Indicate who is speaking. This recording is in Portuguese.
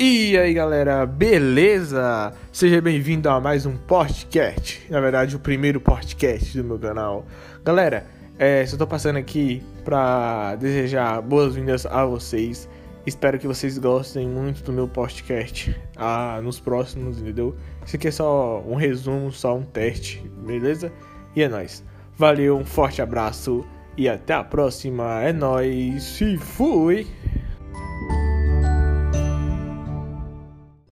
Speaker 1: E aí galera, beleza? Seja bem-vindo a mais um podcast. Na verdade, o primeiro podcast do meu canal. Galera, é, só tô passando aqui pra desejar boas-vindas a vocês. Espero que vocês gostem muito do meu podcast ah, nos próximos, entendeu? Isso aqui é só um resumo, só um teste, beleza? E é nóis. Valeu, um forte abraço e até a próxima. É nóis e fui!